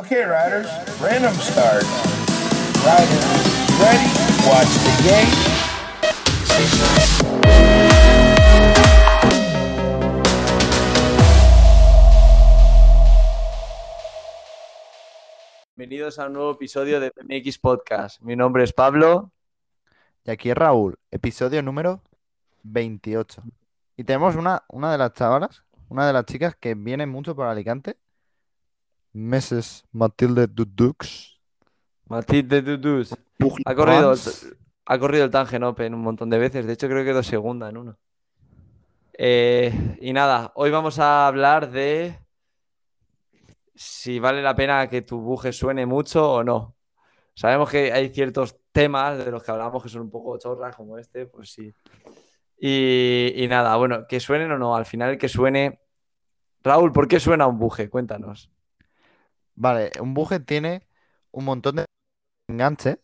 Okay, riders, random start. Riders, ready? Watch the game. Bienvenidos a un nuevo episodio de PMX Podcast. Mi nombre es Pablo. Y aquí es Raúl, episodio número 28. Y tenemos una, una de las chavalas, una de las chicas que viene mucho por Alicante, Mrs. Matilde Dudux. Matilde Dudus. Ha corrido, el, ha corrido el Tangen Open un montón de veces. De hecho, creo que dos segunda en uno. Eh, y nada, hoy vamos a hablar de si vale la pena que tu buje suene mucho o no. Sabemos que hay ciertos temas de los que hablamos que son un poco chorras, como este, pues sí. Y, y nada, bueno, que suenen o no, al final que suene. Raúl, ¿por qué suena un buje? Cuéntanos. Vale, un buje tiene un montón de enganches,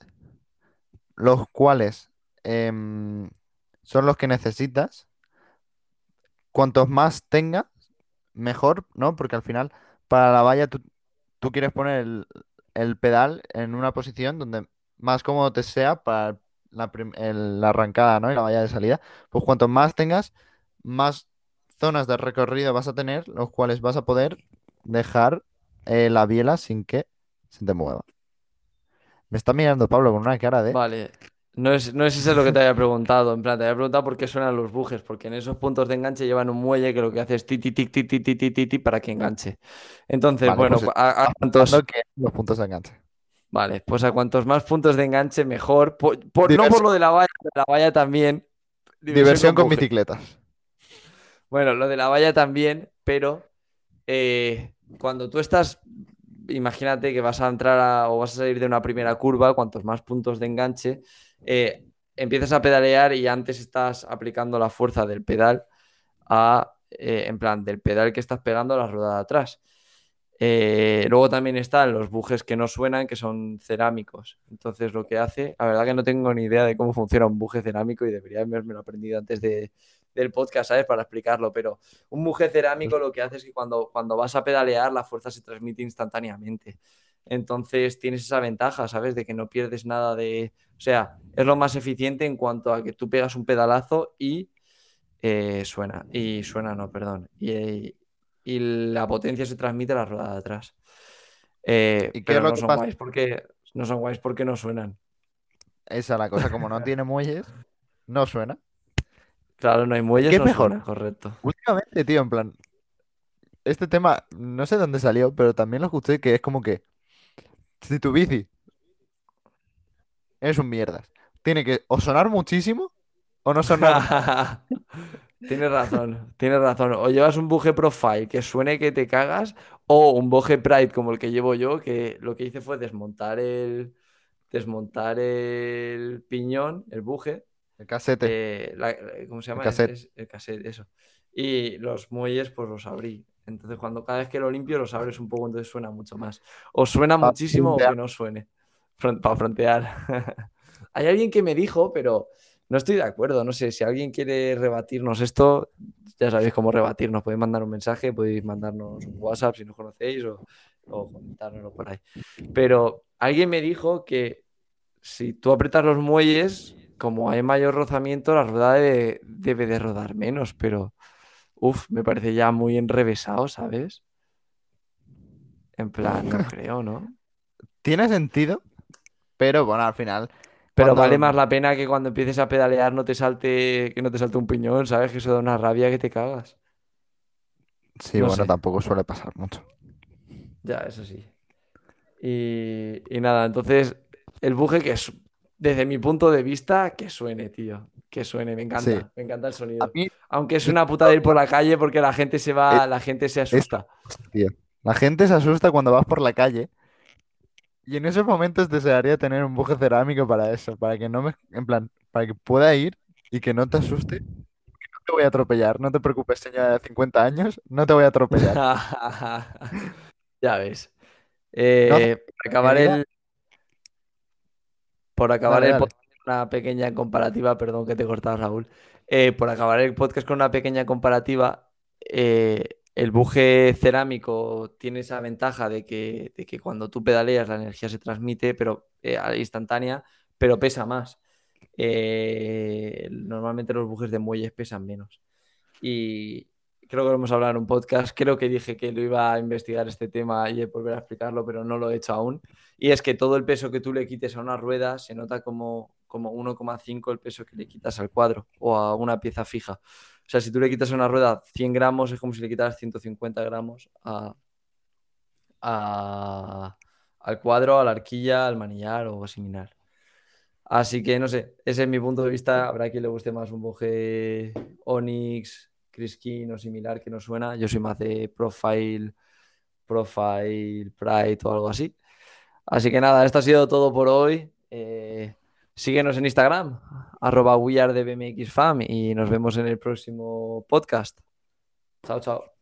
los cuales em, son los que necesitas. Cuantos más tengas, mejor, ¿no? Porque al final, para la valla, tú, tú quieres poner el, pedal en una posición donde más cómodo te sea para la, la arrancada, ¿no? Y la valla de salida. Pues cuanto más tengas, más zonas de recorrido vas a tener, los cuales vas a poder dejar eh, la biela sin que se te mueva. Me está mirando Pablo con una cara de... Vale, no es, no es eso lo que te había preguntado. En plan, te había preguntado por qué suenan los bujes, porque en esos puntos de enganche llevan un muelle que lo que hace es ti, ti, ti, ti, ti, ti, ti, ti, ti, para que enganche. Entonces, Vale, bueno, pues a, a cuantos, que los puntos de enganche. vale, pues a cuantos más puntos de enganche, mejor. Por- por- no por lo de la valla, de la valla también. Diversión con buje. bicicletas. Bueno, lo de la valla también, pero eh, cuando tú estás, imagínate que vas a entrar a- o vas a salir de una primera curva, cuantos más puntos de enganche, eh, empiezas a pedalear y antes estás aplicando la fuerza del pedal a, eh, en plan, del pedal que estás pegando a la rueda de atrás. Eh, luego también están los bujes que no suenan, que son cerámicos. Entonces, lo que hace, la verdad que no tengo ni idea de cómo funciona un buje cerámico y debería haberme lo aprendido antes de, del podcast, ¿sabes? Para explicarlo, pero un buje cerámico lo que hace es que cuando, cuando vas a pedalear la fuerza se transmite instantáneamente. Entonces tienes esa ventaja, ¿sabes? De que no pierdes nada de... O sea, es lo más eficiente en cuanto a que tú pegas un pedalazo y eh, suena. Y suena, no, perdón. Y, y la potencia se transmite a la rueda de atrás. Eh, ¿Y qué pero es lo no que son pasa? guays porque no son guays porque no suenan. Esa es la cosa, como no tiene muelles, no suena. Claro, no hay muelles, ¿Qué es no mejor? suena, correcto. Últimamente, tío, en plan, este tema, no sé dónde salió, pero también lo escuché que es como que si tu bici es un mierdas, tiene que o sonar muchísimo o no sonar. Tienes razón, tienes razón. O llevas un buje profile que suene que te cagas, o un buje Pride como el que llevo yo, que lo que hice fue desmontar el, desmontar el piñón, el buje, El casete. eh, la- ¿cómo se llama? El cassette. Es- el cassette, eso. Y los muelles, pues los abrí. Entonces, cuando cada vez que lo limpio, los abres un poco, entonces suena mucho más. O suena Pa' muchísimo o frontear. que no suene. para frontear. Hay alguien que me dijo, pero no estoy de acuerdo. No sé, si alguien quiere rebatirnos esto, ya sabéis cómo rebatirnos. Podéis mandar un mensaje, podéis mandarnos un WhatsApp si nos conocéis o, o comentárnoslo por ahí. Pero alguien me dijo que si tú aprietas los muelles, como hay mayor rozamiento, la rueda debe, debe de rodar menos, pero uff, me parece ya muy enrevesado, ¿sabes? En plan, no creo, ¿no? Tiene sentido, pero bueno, al final, Pero Cuando- vale más la pena que cuando empieces a pedalear no te salte, que no te salte un piñón, ¿sabes? Que eso da una rabia que te cagas. sí, No bueno, sé. tampoco suele pasar mucho. Ya, eso sí. Y, y nada, entonces, el buje que es, desde mi punto de vista, que suene, tío. Que suene, me encanta, Sí. me encanta el sonido. A mí, Aunque es una puta de ir por la calle porque la gente se va, la gente se asusta. tío, la gente se asusta cuando vas por la calle y en esos momentos desearía tener un buje cerámico para eso, para que no me, en plan, para que pueda ir y que no te asuste. No te voy a atropellar, no te preocupes, señora de 50 años, no te voy a atropellar. Ya ves. Eh, acabar el, por acabar Dale, el podcast con una pequeña comparativa, perdón que te he cortado, Raúl. Eh, por acabar el podcast con una pequeña comparativa, eh, el buje cerámico tiene esa ventaja de que, de que cuando tú pedaleas la energía se transmite, pero eh, instantánea, pero pesa más. Eh, normalmente los bujes de muelles pesan menos. Y creo que lo hemos hablado en un podcast. Creo que dije que lo iba a investigar este tema y volver a explicarlo, pero no lo he hecho aún. Y es que todo el peso que tú le quites a una rueda se nota como, como 1,5 el peso que le quitas al cuadro o a una pieza fija. O sea, si tú le quitas a una rueda 100 gramos, es como si le quitas 150 gramos al cuadro, a la arquilla, al manillar o similar. Así que no sé, ese es mi punto de vista. Habrá quien le guste más un boje Onyx, Criskin o similar que no suena. Yo soy más de Profile, Profile, Pride o algo así. Así que nada, esto ha sido todo por hoy. Eh, Síguenos en Instagram, arroba y nos vemos en el próximo podcast. Chao, chao.